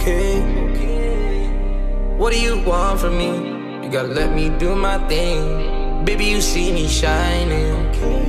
okay. What do you want from me? You gotta let me do my thing. Baby, you see me shining. Lately,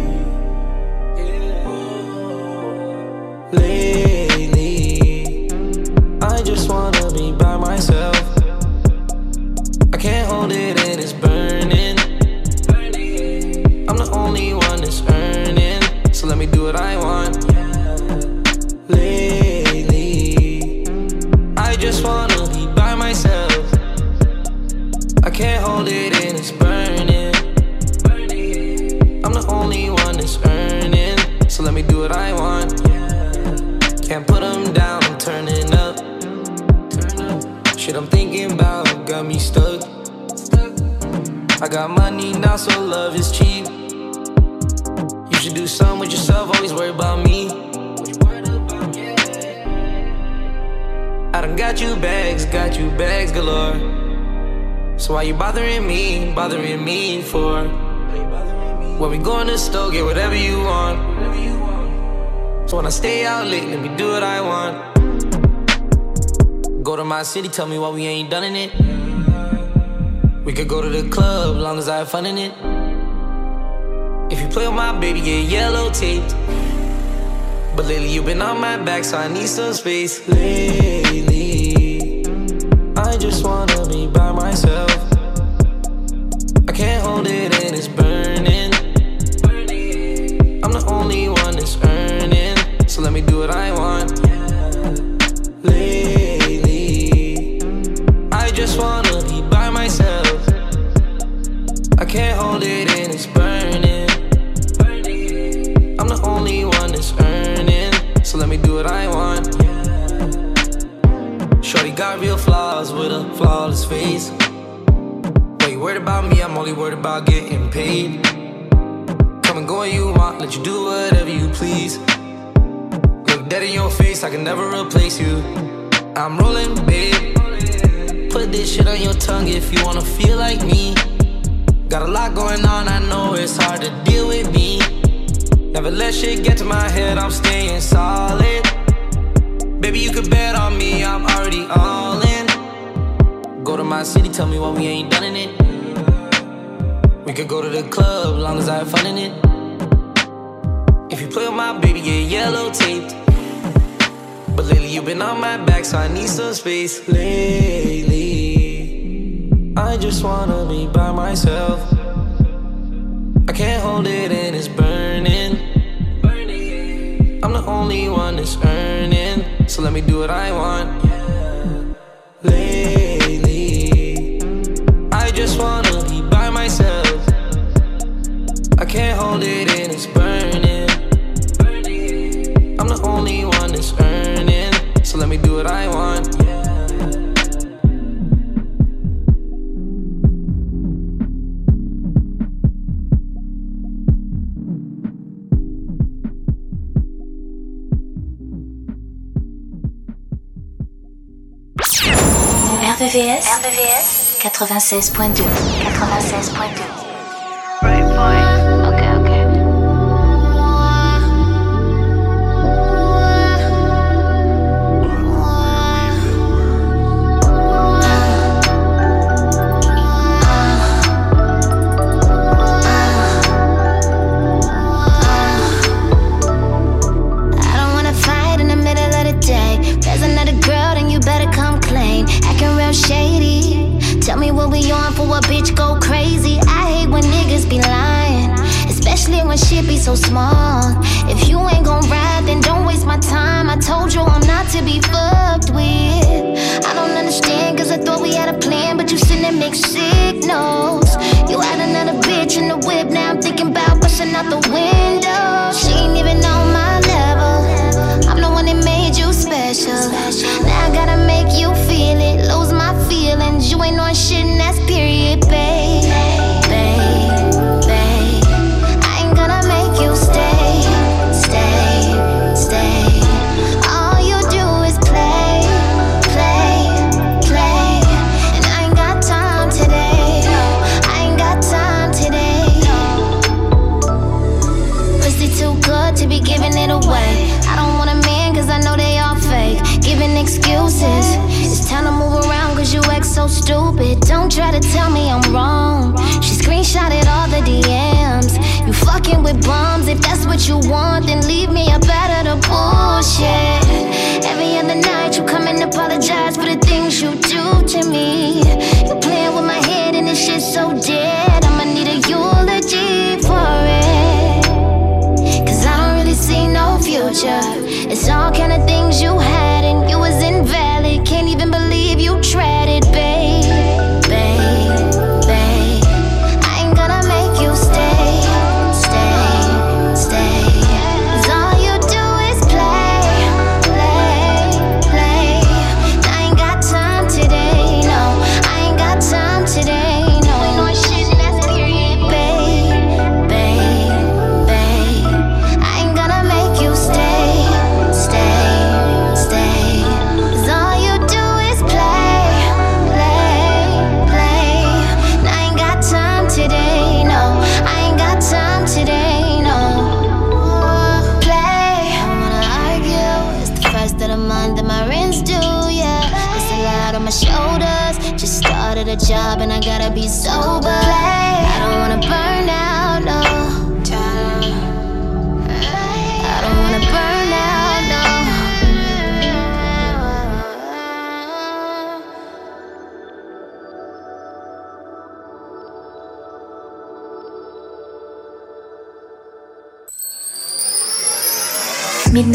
Go to my city, tell me why we ain't done in it. We could go to the club, long as I have fun in it. If you play with my baby, get yellow taped. But lately you've been on my back, so I need some space. Lately, I just wanna be by with a flawless face. Wait, worried about me, I'm only worried about getting paid. Come and go you want, let you do whatever you please. Look dead in your face, I can never replace you. I'm rolling, babe. Put this shit on your tongue if you wanna feel like me. Got a lot going on, I know it's hard to deal with me. Never let shit get to my head, I'm staying solid. Baby, you can bet on me, I'm already to my city, tell me why we ain't done in it. We could go to the club, long as I have fun in it. If you play with my baby, get yellow taped. But lately you've been on my back, so I need some space. Lately, I just wanna be by myself. I can't hold it and it's burning. I'm the only one that's earning, so let me do what I want. Hold it and it's burning. I'm the only one that's earning, so let me do what I want. RVVS, RVVS 96.2 96.2 so stupid. Don't try to tell me I'm wrong. She screenshotted all the DMs. You fucking with bums. If that's what you want, then leave me a better to bullshit. Every other night you come and apologize for the things you do to me. You playing with my head and this shit's so dead.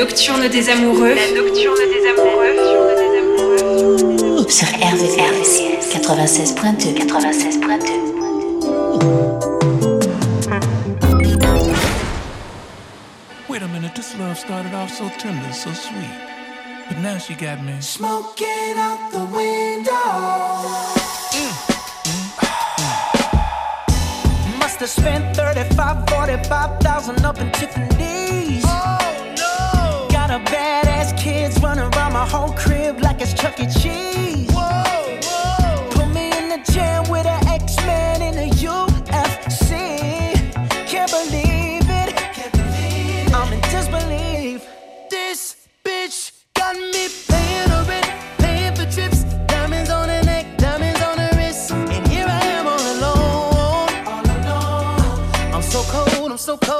nocturne des amoureux. La nocturne des amoureux. Sur RVCS 96.2 96.2 Wait a minute, this love started off so tender, so sweet. But now she got me smoking out the window. Mm, mm, mm. Must have spent 35, 45,000 up in Tiffany. lot of badass kids running around my whole crib like it's Chuck E. Cheese. Whoa, whoa. Put me in the jam with an X-Man in the UFC. Can't believe it. Can't believe it. I'm in disbelief. This bitch got me paying her rent, paying for trips, diamonds on her neck, diamonds on her wrist, and here I am all alone. All alone. I'm so cold. I'm so cold.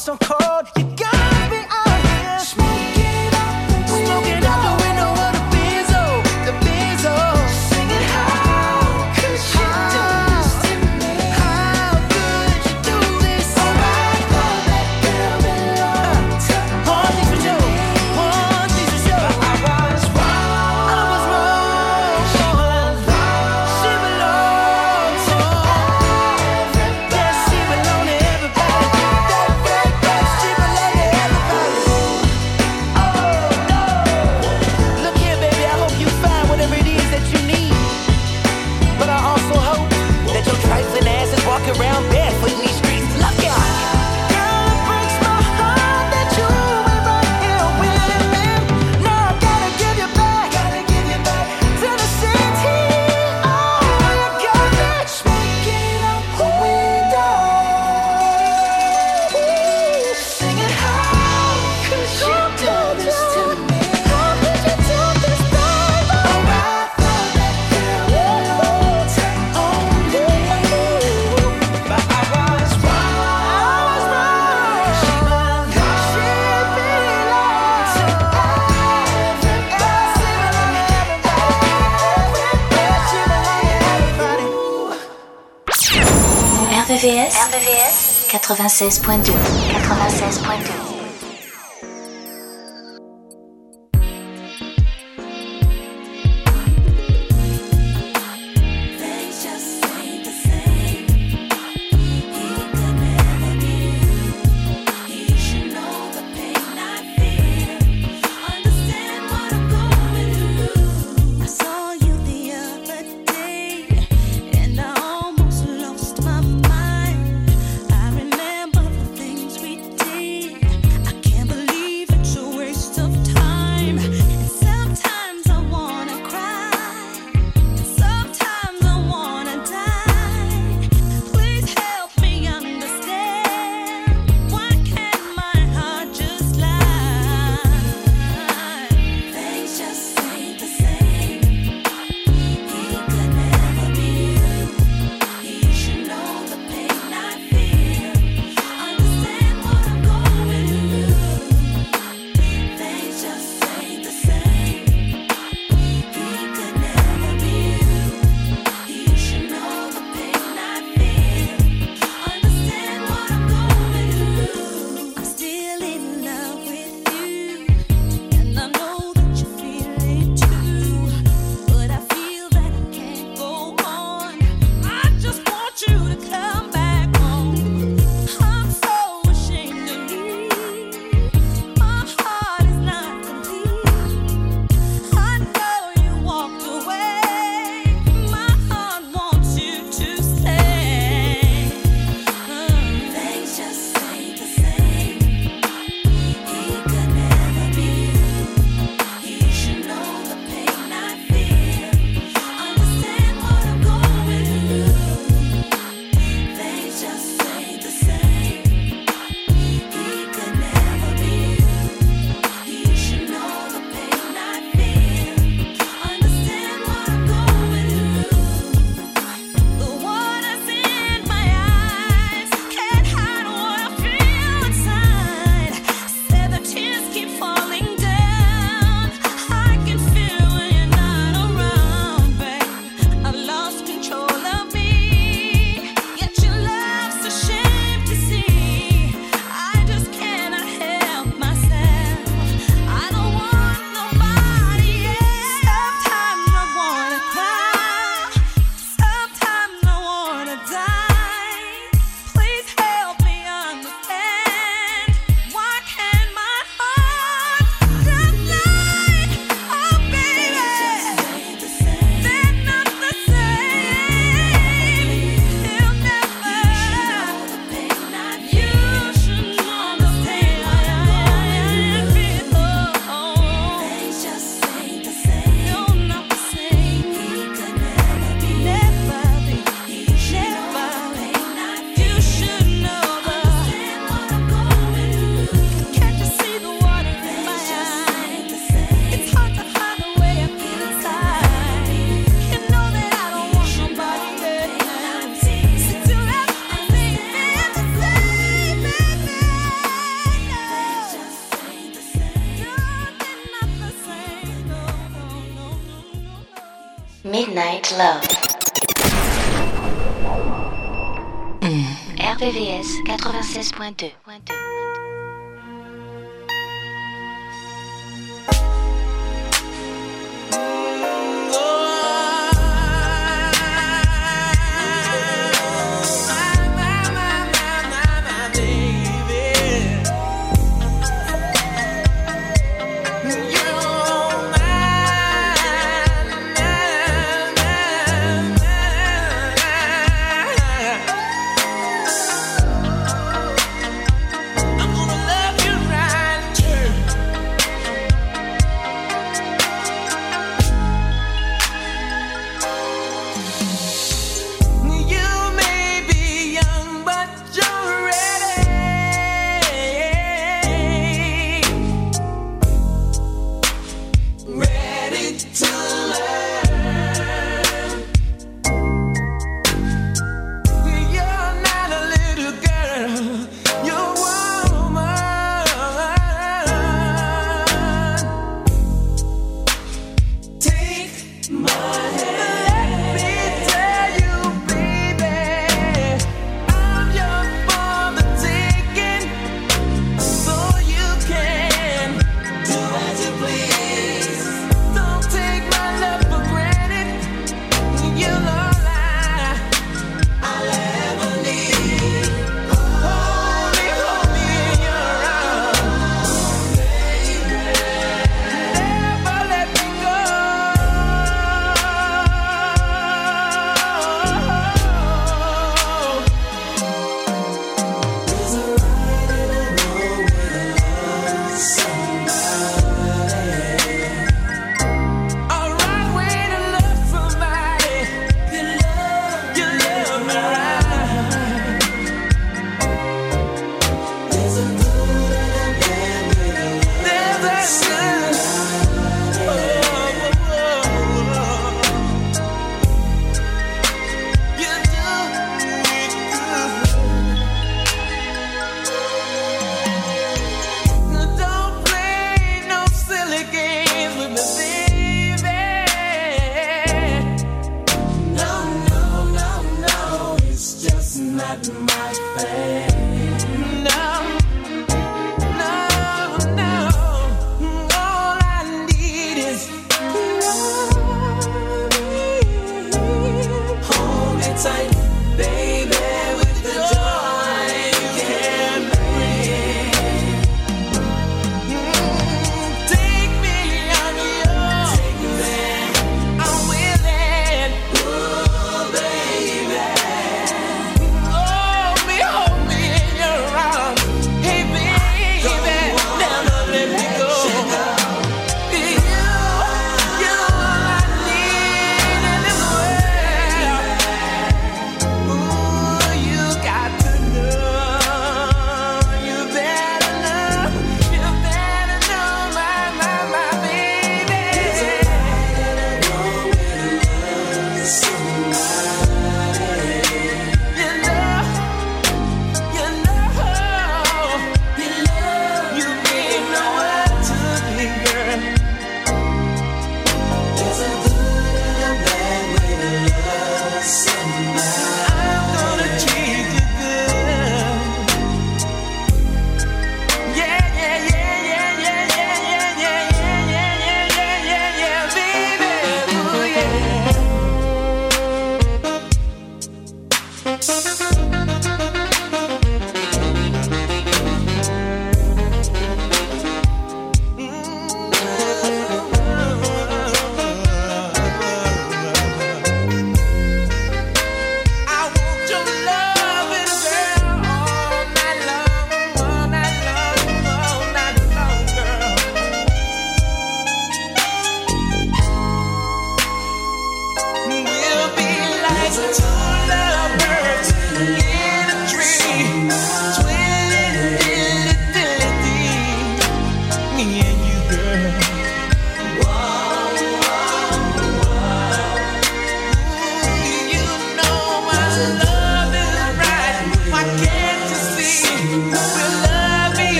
so cold. You 96.2. 96.2. Love. RVVS 96.2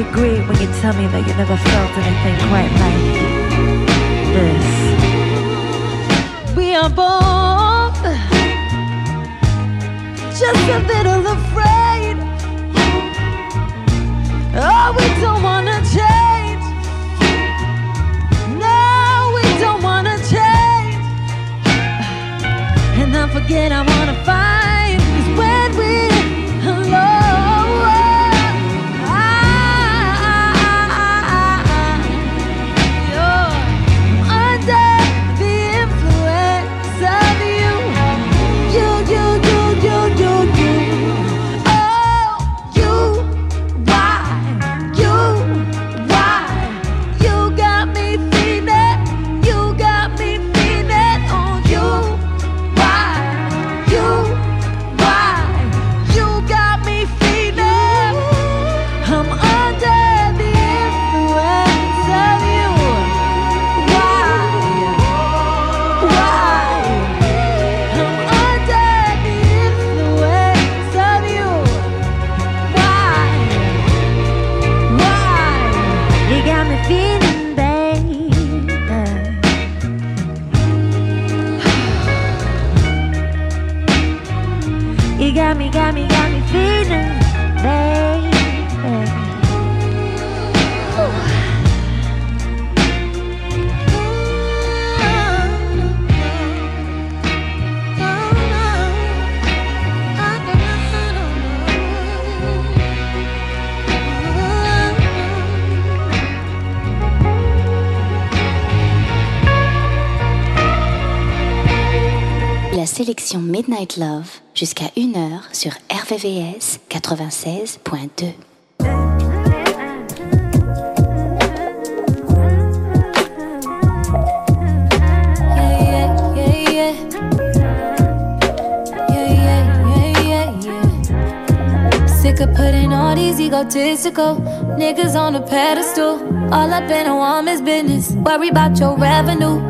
I great when you tell me that you never felt anything quite like this. We are both just a little afraid. Oh, we don't wanna change. No, we don't wanna change. And I forget I wanna find. sélection Midnight Love jusqu'à 1h sur RVVS 96.2. Sick of putting all these egotistical niggas on a pedestal. All up in a woman's business. Worry about your revenue.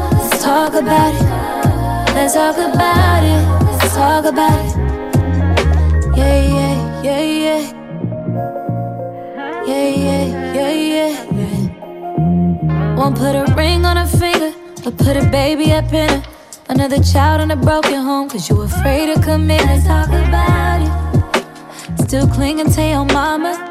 Let's talk about it. Let's talk about it. Let's talk about it. Yeah, yeah, yeah, yeah. Yeah, yeah, yeah, yeah, yeah. Won't put a ring on her finger, but put a baby up in her. Another child in a broken home, cause you afraid to commit. Let's talk about it. Still clinging to your mama.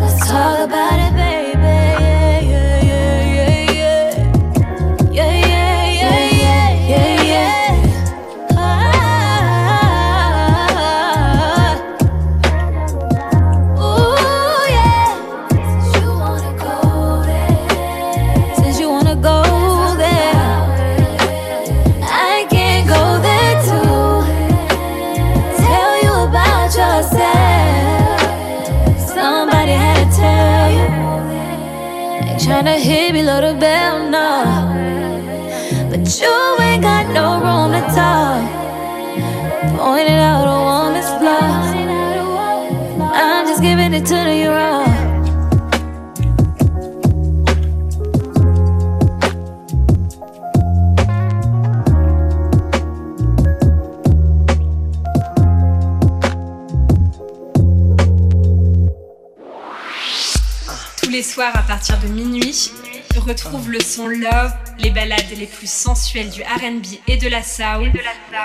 Retrouve le son Love, les balades les plus sensuelles du RB et de la soul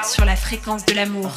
sur la fréquence de l'amour.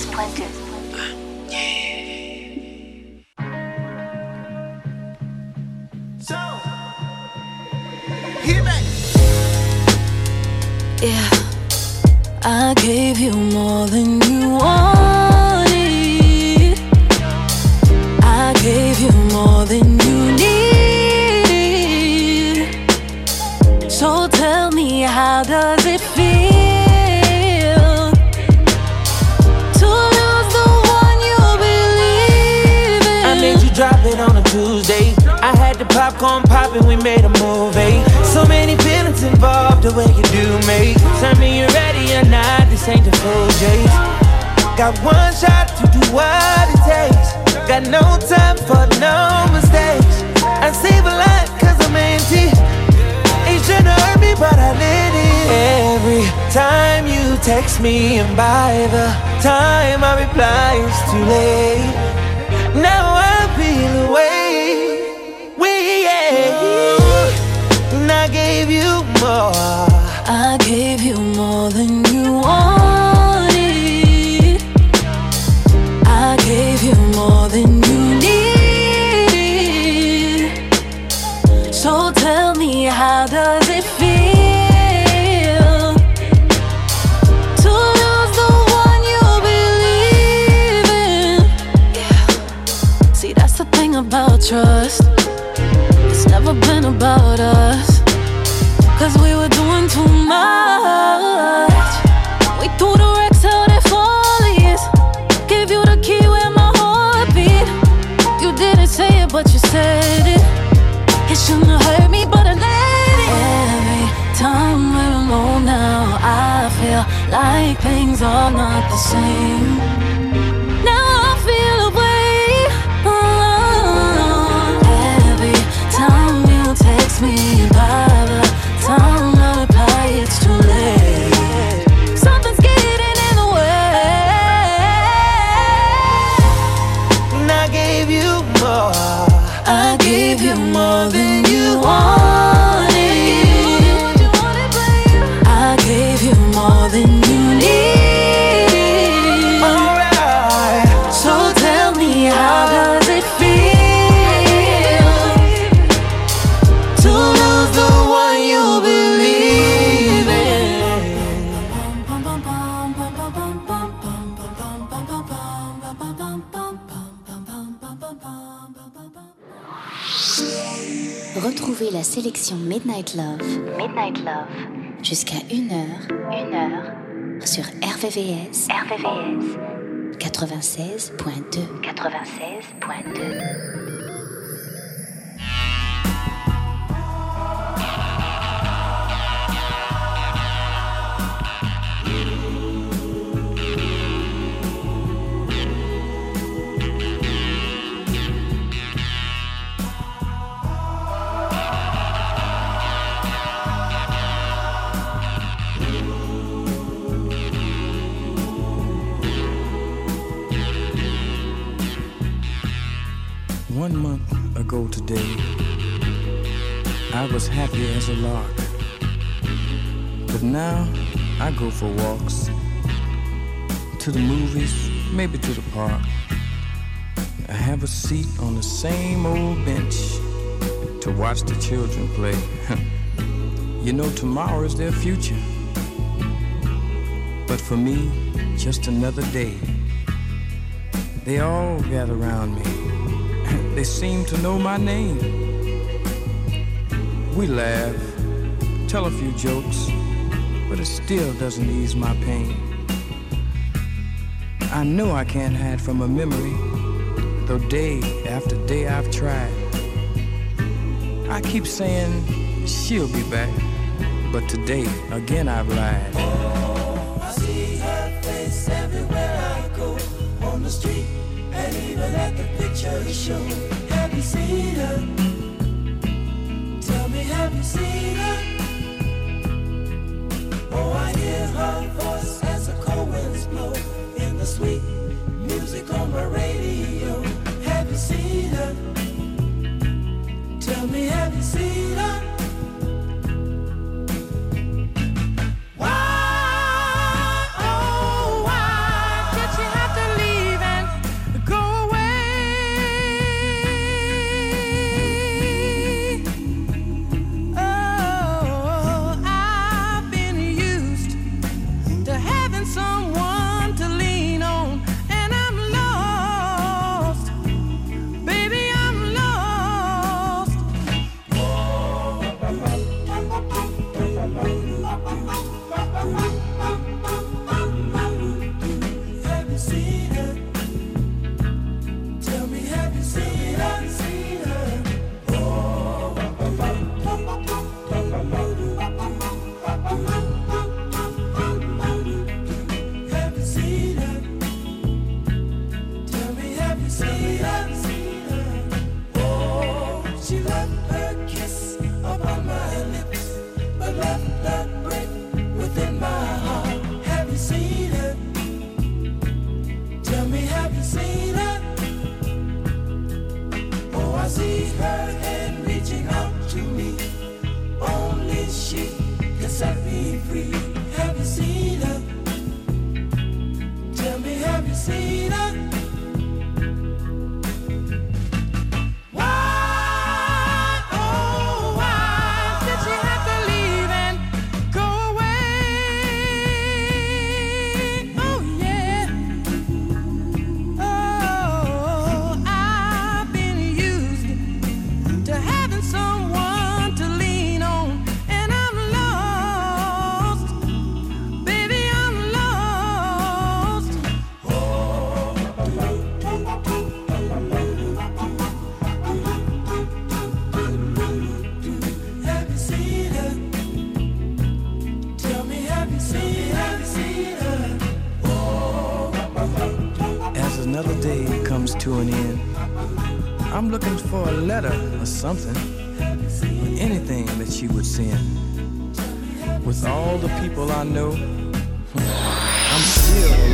text me, and by the time I reply, it's too late. Now I feel away. About us. Cause we were doing too much. We threw the Rex out at Follies. Gave you the key where my heart beat. You didn't say it, but you said it. It shouldn't hurt me, but I let it. Every time we're alone now, I feel like things are not the same. Me, Retrouvez la sélection Midnight Love, Midnight Love, jusqu'à 1h, 1h, sur RVVS, RVVS, 96.2, 96.2. today, I was happy as a lark. But now I go for walks to the movies, maybe to the park. I have a seat on the same old bench to watch the children play. you know, tomorrow is their future. But for me, just another day. They all gather around me. They seem to know my name. We laugh, tell a few jokes, but it still doesn't ease my pain. I know I can't hide from a memory, though day after day I've tried. I keep saying she'll be back, but today again I've lied. Oh, I hear her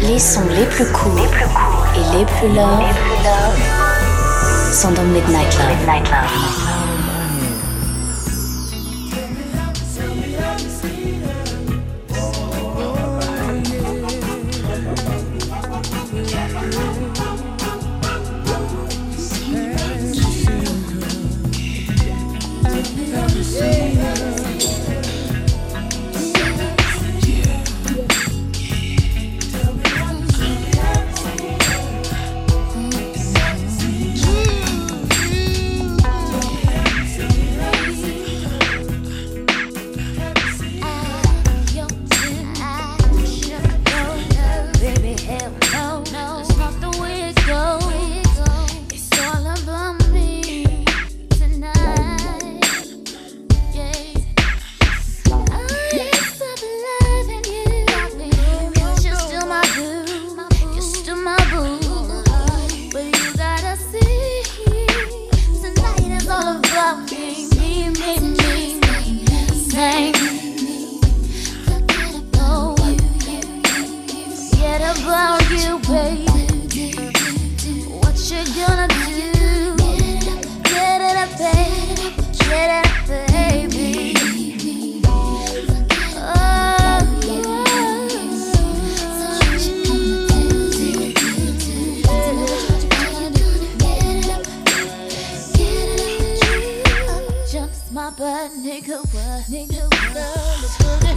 Les sons les plus courts et les plus love sont dans Midnight Love. Baby, You, baby. What you gonna do? Get it up, baby. Get it up. Oh, yeah. My butt, nigga. What?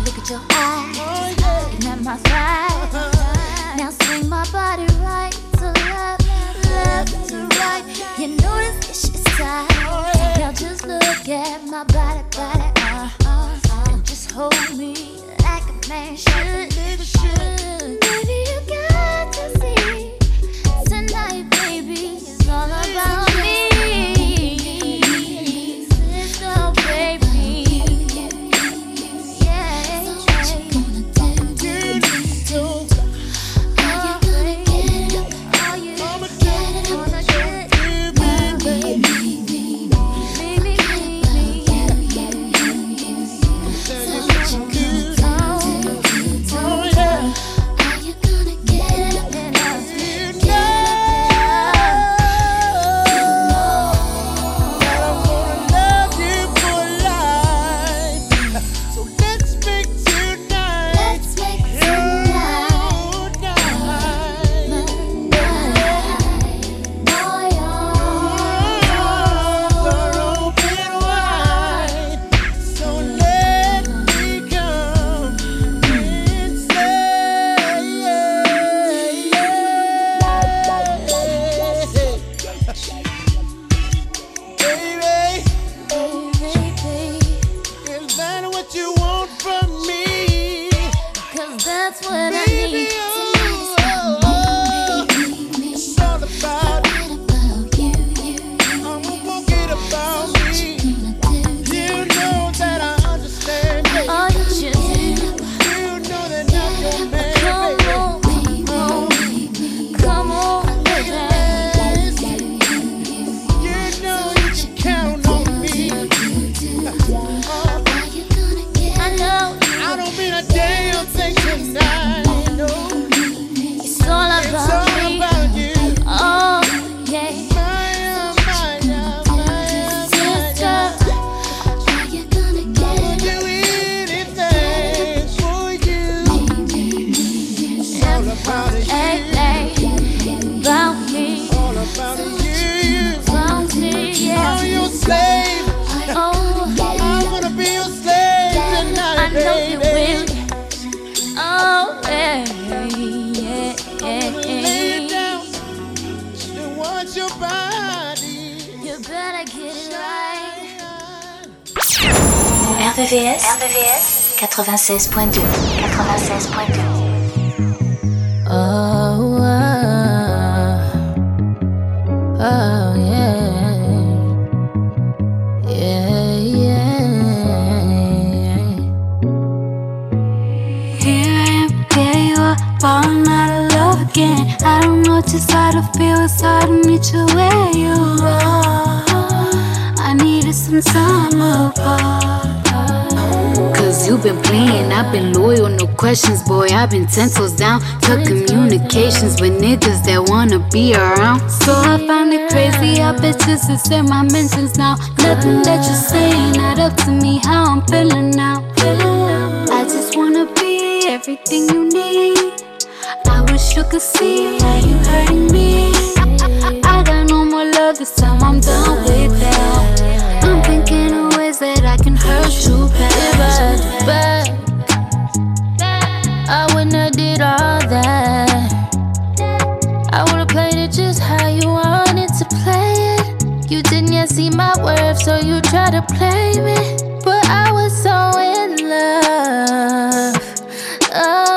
Look at your eyes. Looking at my thighs. Now swing my body right to left, left to right. You this ish is tight. Now just look at my body, body, uh, uh, uh, and just hold me like a man should, should. Baby, 96.2 loyal, no questions, boy. I've been ten toes down to communications with niggas that wanna be around. So I find it crazy, I bet you sincere my mentions now. Nothing that you're saying, not up to me, how I'm feeling now. I just wanna be everything you need. I wish you could see how you hurting me. I got no more love this time, I'm done with that. I'm thinking of ways that I can hurt you But, back. That. I would've played it just how you wanted to play it. You didn't yet see my worth, so you tried to play me. But I was so in love. Oh,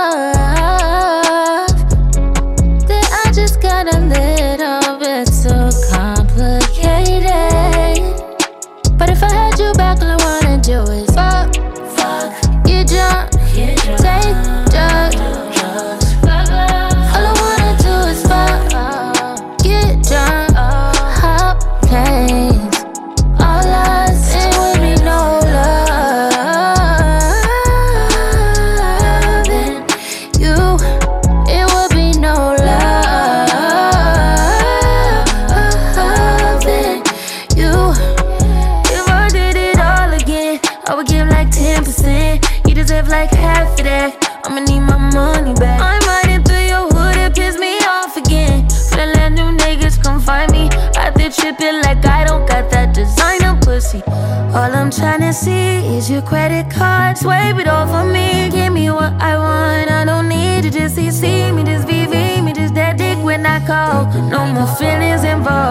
All I'm tryna see is your credit card. Swipe it off of me. Give me what I want. I don't need to just see, see me, just VV me, just that dick when I call. No more feelings involved.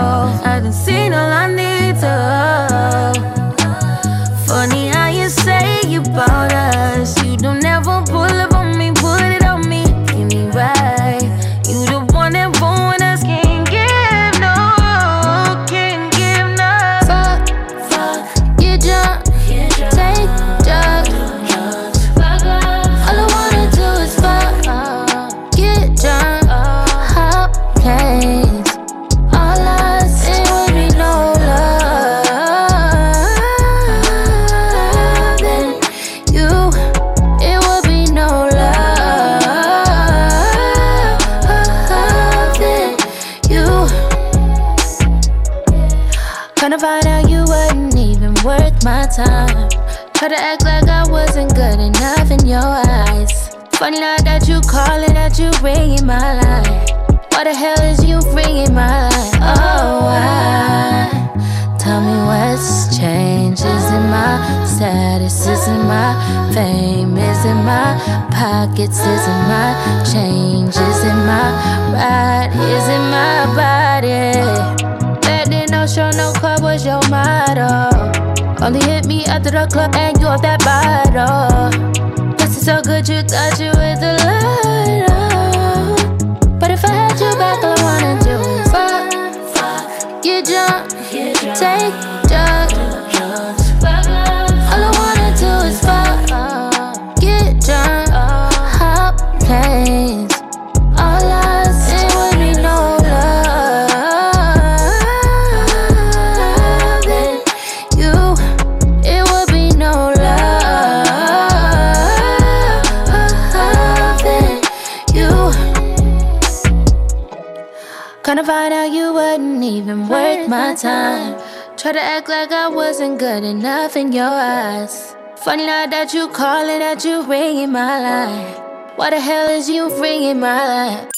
Kinda find out you wasn't even worth my time. Try to act like I wasn't good enough in your eyes. Funny now that you calling, that you ringing my line. Why the hell is you ringing my line?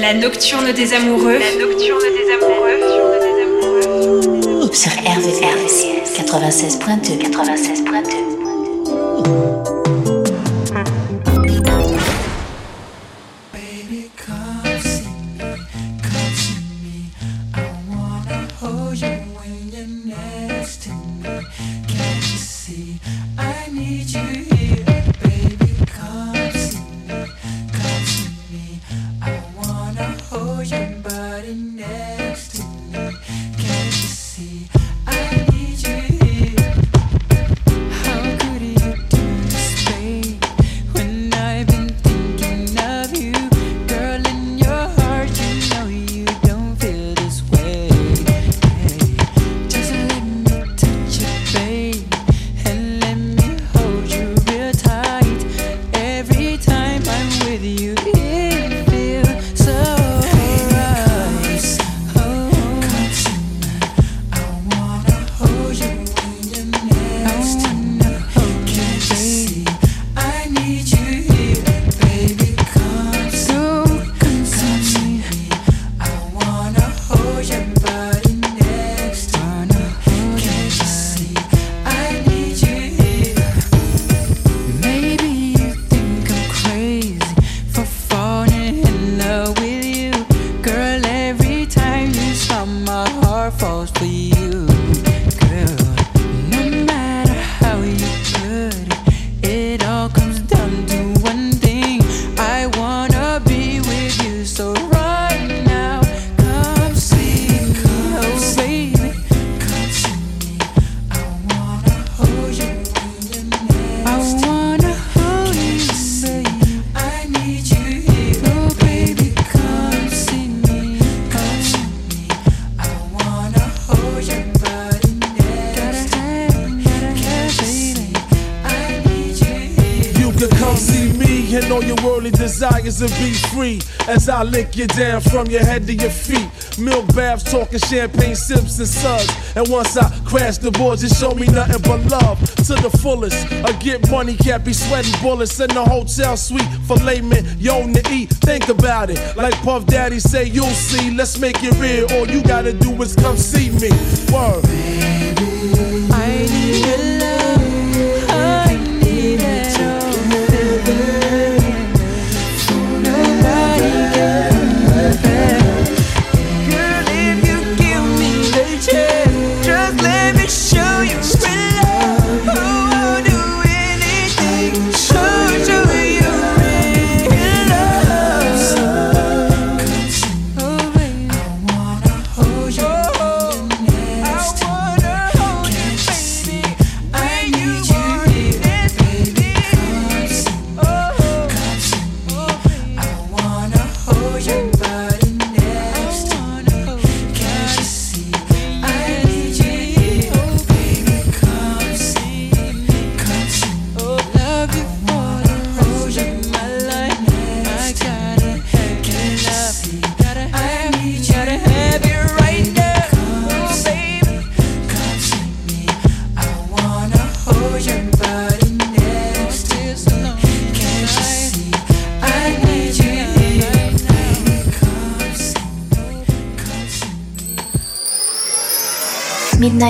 La nocturne des amoureux. La nocturne des amoureux. Sur RVVS 96.2 96.2 I lick you down from your head to your feet. Milk baths, talking champagne sips and suds. And once I crash the boards, it show me nothing but love to the fullest. I get money, can't be sweating bullets in the hotel suite for laymen, yo to eat. Think about it, like Puff Daddy say, you'll see. Let's make it real. All you gotta do is come see me. Word. I need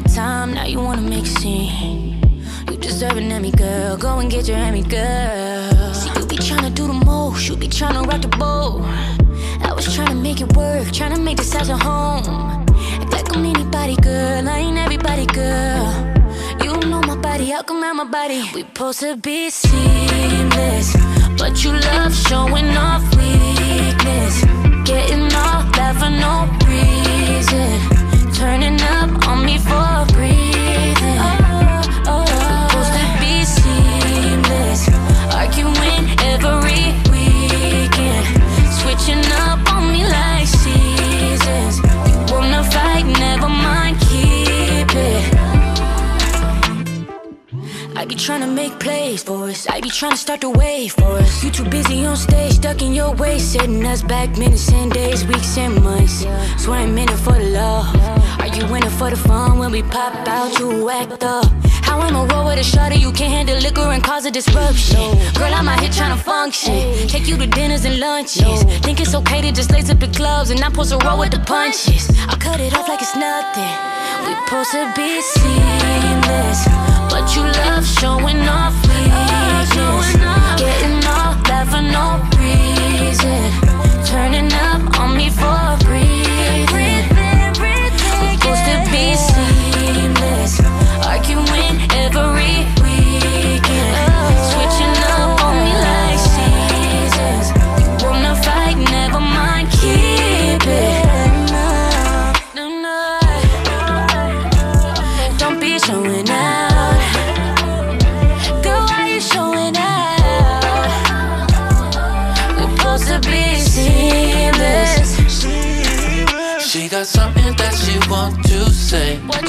good time, now you wanna make a scene. You deserve an Emmy, girl. Go and get your Emmy, girl. See, you be tryna do the most, you be tryna rock the boat. I was tryna make it work, tryna make this house a home. Act like I'm anybody, girl. I ain't everybody, girl. You know my body, how come out my body? We supposed to be seamless, but you love showing off weakness. Getting off that for no reason. Turning up on me for breathing. Oh, oh, supposed to be seamless, arguing every weekend. Switching up on me like seasons. You wanna fight, never mind, keep it. I be tryna make plays for us. I be tryna start the wave for us. You too busy on stage, stuck in your way, setting us back minutes and days, weeks and months. Swear I'm in it for the love. Are you in it for the fun when we pop out? You act up. How I'ma roll with a shorty you can't handle liquor and cause a disruption. Girl, I'm out here to function. Take you to dinners and lunches. Think it's okay to just lace up the gloves and not supposed to roll with the punches. I cut it off like it's nothing. We supposed to be seamless, but you love showing off weakness. Getting off that for no reason. Turning up on me for be say. What